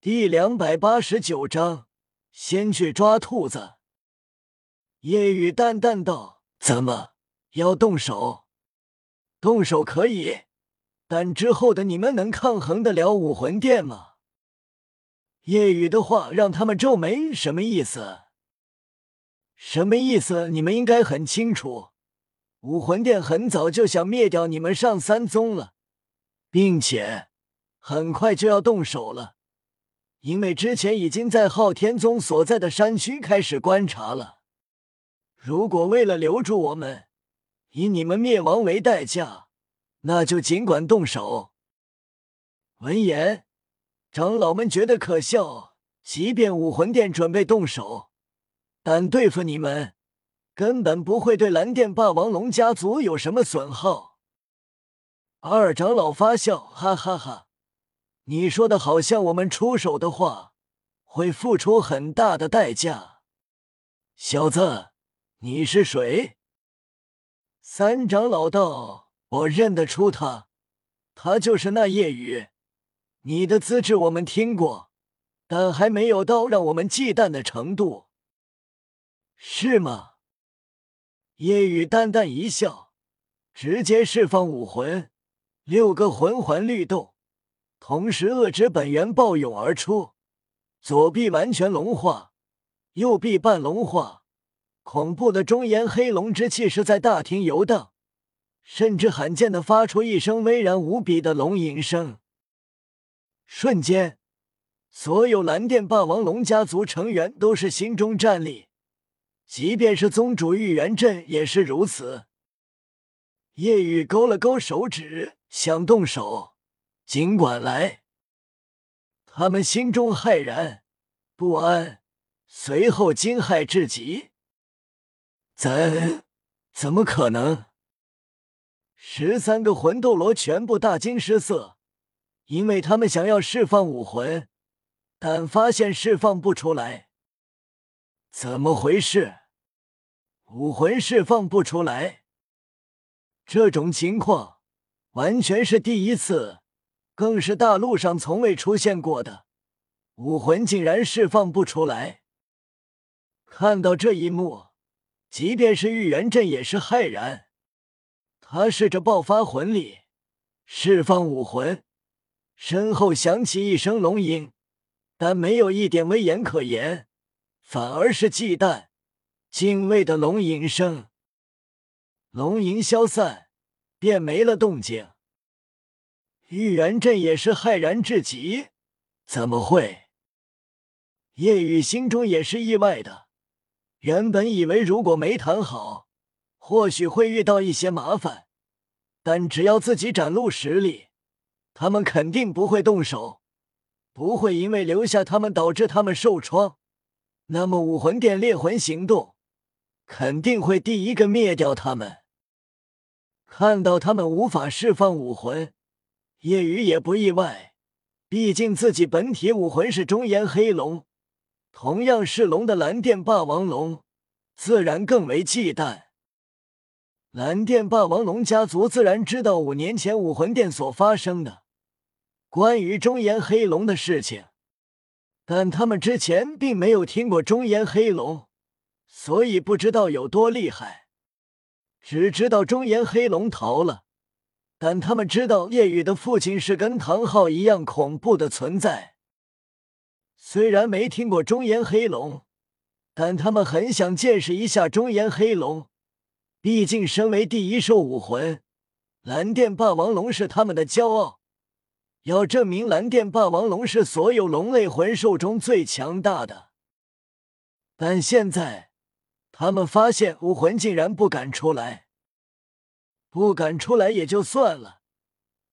第两百八十九章，先去抓兔子。夜雨淡淡道：“怎么要动手？动手可以，但之后的你们能抗衡得了武魂殿吗？”夜雨的话让他们皱眉，什么意思？什么意思？你们应该很清楚，武魂殿很早就想灭掉你们上三宗了，并且很快就要动手了。因为之前已经在昊天宗所在的山区开始观察了，如果为了留住我们，以你们灭亡为代价，那就尽管动手。闻言，长老们觉得可笑。即便武魂殿准备动手，但对付你们，根本不会对蓝电霸王龙家族有什么损耗。二长老发笑，哈哈哈。你说的好像我们出手的话会付出很大的代价，小子，你是谁？三长老道，我认得出他，他就是那夜雨。你的资质我们听过，但还没有到让我们忌惮的程度，是吗？夜雨淡淡一笑，直接释放武魂，六个魂环律动。同时，恶之本源暴涌而出，左臂完全龙化，右臂半龙化。恐怖的中炎黑龙之气是在大厅游荡，甚至罕见的发出一声巍然无比的龙吟声。瞬间，所有蓝电霸王龙家族成员都是心中战栗，即便是宗主玉元镇也是如此。叶雨勾了勾手指，想动手。尽管来，他们心中骇然不安，随后惊骇至极。怎怎么可能？十三个魂斗罗全部大惊失色，因为他们想要释放武魂，但发现释放不出来。怎么回事？武魂释放不出来？这种情况完全是第一次。更是大陆上从未出现过的武魂，竟然释放不出来。看到这一幕，即便是玉元镇也是骇然。他试着爆发魂力，释放武魂，身后响起一声龙吟，但没有一点威严可言，反而是忌惮、敬畏的龙吟声。龙吟消散，便没了动静。玉元镇也是骇然至极，怎么会？叶雨心中也是意外的。原本以为如果没谈好，或许会遇到一些麻烦，但只要自己展露实力，他们肯定不会动手，不会因为留下他们导致他们受创。那么武魂殿猎魂行动肯定会第一个灭掉他们。看到他们无法释放武魂。叶雨也不意外，毕竟自己本体武魂是中炎黑龙，同样是龙的蓝电霸王龙，自然更为忌惮。蓝电霸王龙家族自然知道五年前武魂殿所发生的关于中炎黑龙的事情，但他们之前并没有听过中炎黑龙，所以不知道有多厉害，只知道中炎黑龙逃了。但他们知道叶雨的父亲是跟唐昊一样恐怖的存在。虽然没听过中炎黑龙，但他们很想见识一下中炎黑龙。毕竟，身为第一兽武魂，蓝电霸王龙是他们的骄傲。要证明蓝电霸王龙是所有龙类魂兽中最强大的。但现在，他们发现武魂竟然不敢出来。不敢出来也就算了，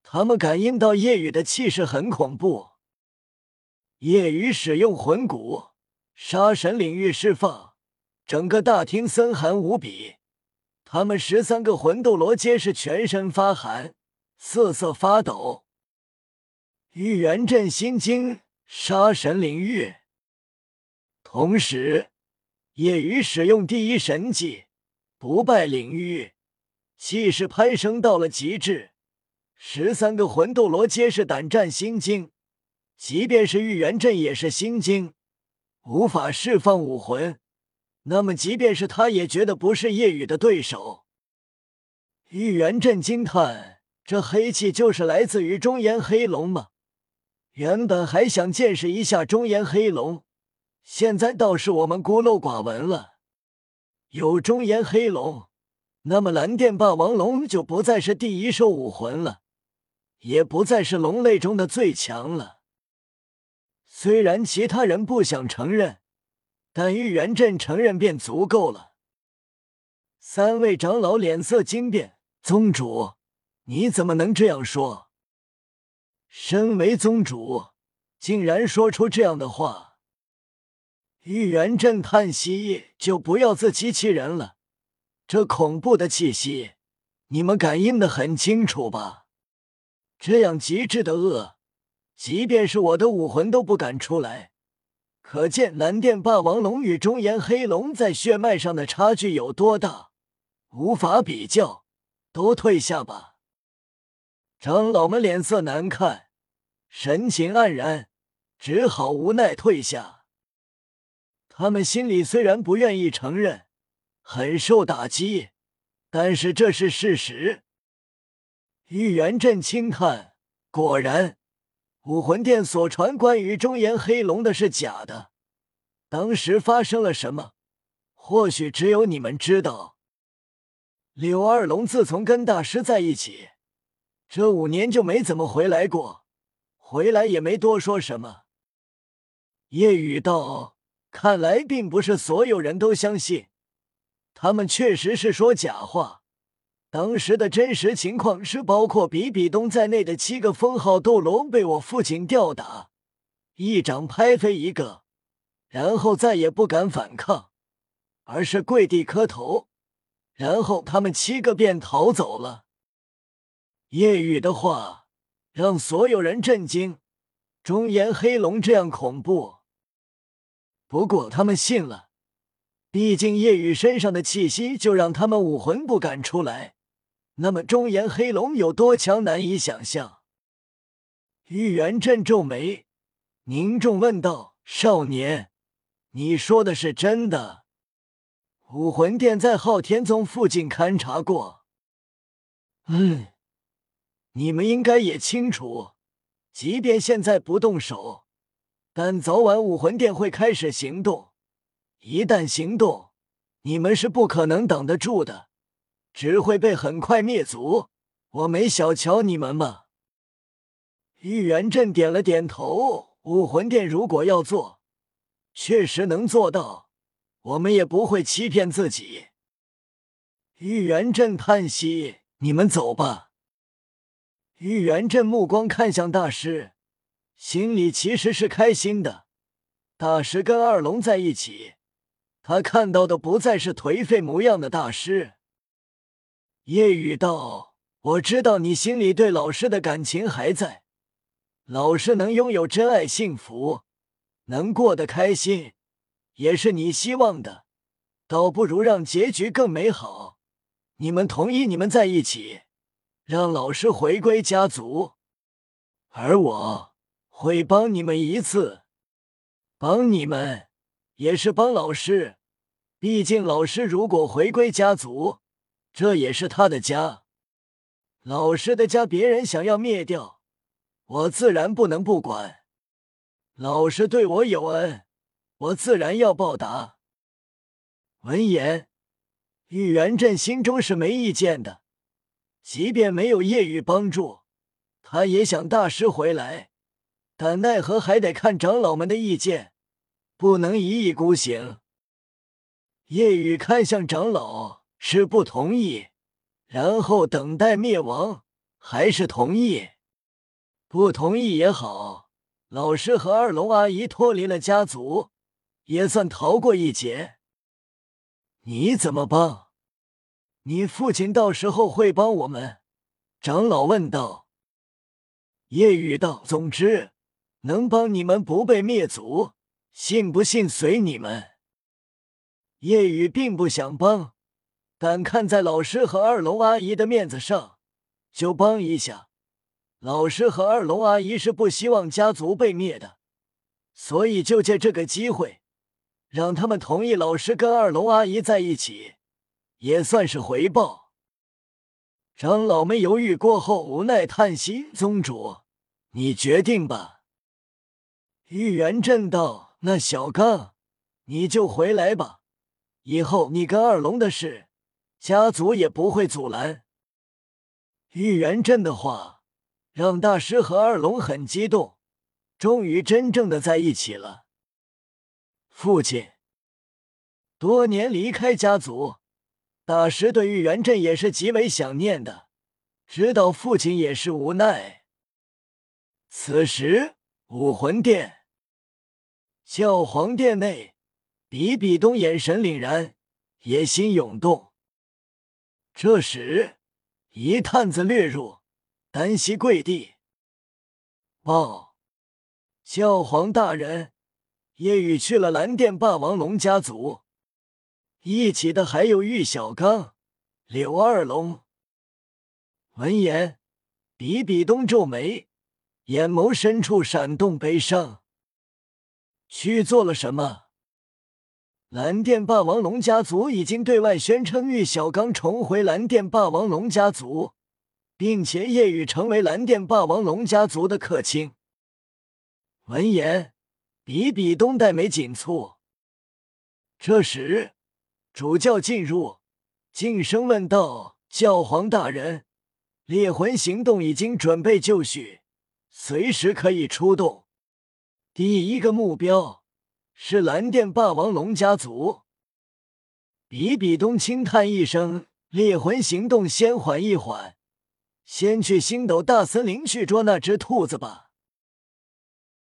他们感应到夜雨的气势很恐怖。夜雨使用魂骨，杀神领域释放，整个大厅森寒无比。他们十三个魂斗罗皆是全身发寒，瑟瑟发抖。玉元镇心经，杀神领域。同时，夜雨使用第一神技，不败领域。气势攀升到了极致，十三个魂斗罗皆是胆战心惊，即便是玉元镇也是心惊，无法释放武魂。那么，即便是他也觉得不是叶雨的对手。玉元镇惊叹：这黑气就是来自于中炎黑龙吗？原本还想见识一下中炎黑龙，现在倒是我们孤陋寡闻了。有中炎黑龙，那么蓝电霸王龙就不再是第一兽武魂了，也不再是龙类中的最强了。虽然其他人不想承认，但玉元镇承认便足够了。三位长老脸色惊变：“宗主，你怎么能这样说？身为宗主，竟然说出这样的话！”玉元镇叹息：“就不要自欺欺人了。这恐怖的气息，你们感应的很清楚吧？这样极致的恶，即便是我的武魂都不敢出来。可见蓝电霸王龙与中炎黑龙在血脉上的差距有多大，无法比较。都退下吧。”长老们脸色难看，神情黯然，只好无奈退下。他们心里虽然不愿意承认，很受打击，但是这是事实。玉元镇轻叹：“果然，武魂殿所传关于中炎黑龙的是假的。当时发生了什么？或许只有你们知道。柳二龙自从跟大师在一起，这五年就没怎么回来过，回来也没多说什么。”夜雨道。看来并不是所有人都相信，他们确实是说假话。当时的真实情况是，包括比比东在内的七个封号斗罗被我父亲吊打，一掌拍飞一个，然后再也不敢反抗，而是跪地磕头，然后他们七个便逃走了。夜雨的话让所有人震惊，中炎黑龙这样恐怖。不过他们信了，毕竟夜雨身上的气息就让他们武魂不敢出来。那么中炎黑龙有多强，难以想象。玉元镇皱眉，凝重问道：“少年，你说的是真的？”武魂殿在昊天宗附近勘察过。嗯，你们应该也清楚，即便现在不动手。但早晚武魂殿会开始行动，一旦行动，你们是不可能挡得住的，只会被很快灭族。我没小瞧你们吗？玉元镇点了点头。武魂殿如果要做，确实能做到，我们也不会欺骗自己。玉元镇叹息：“你们走吧。”玉元镇目光看向大师。心里其实是开心的，大师跟二龙在一起，他看到的不再是颓废模样的大师。夜雨道：“我知道你心里对老师的感情还在，老师能拥有真爱、幸福，能过得开心，也是你希望的。倒不如让结局更美好。你们同意，你们在一起，让老师回归家族，而我。”会帮你们一次，帮你们也是帮老师。毕竟老师如果回归家族，这也是他的家。老师的家别人想要灭掉，我自然不能不管。老师对我有恩，我自然要报答。闻言，玉元镇心中是没意见的，即便没有夜雨帮助，他也想大师回来。但奈何还得看长老们的意见，不能一意孤行。夜雨看向长老，是不同意，然后等待灭亡，还是同意？不同意也好，老师和二龙阿姨脱离了家族，也算逃过一劫。你怎么帮？你父亲到时候会帮我们？长老问道。夜雨道：总之。能帮你们不被灭族，信不信随你们。夜雨并不想帮，但看在老师和二龙阿姨的面子上，就帮一下。老师和二龙阿姨是不希望家族被灭的，所以就借这个机会，让他们同意老师跟二龙阿姨在一起，也算是回报。长老们犹豫过后，无奈叹息：“宗主，你决定吧。”玉元震道：“那小刚，你就回来吧，以后你跟二龙的事，家族也不会阻拦。”玉元镇的话让大师和二龙很激动，终于真正的在一起了。父亲多年离开家族。大师对玉元镇也是极为想念的，知道父亲也是无奈。此时，武魂殿教皇殿内，比比东眼神凛然，野心涌动。这时，一探子掠入，单膝跪地，报：教皇大人，夜雨去了蓝电霸王龙家族。一起的还有玉小刚、柳二龙。闻言，比比东皱眉，眼眸深处闪动悲伤。去做了什么？蓝电霸王龙家族已经对外宣称玉小刚重回蓝电霸王龙家族，并且夜雨成为蓝电霸王龙家族的客卿。闻言，比比东黛眉紧蹙。这时。主教进入，静声问道：“教皇大人，猎魂行动已经准备就绪，随时可以出动。第一个目标是蓝电霸王龙家族。”比比东轻叹一声：“猎魂行动先缓一缓，先去星斗大森林去捉那只兔子吧。”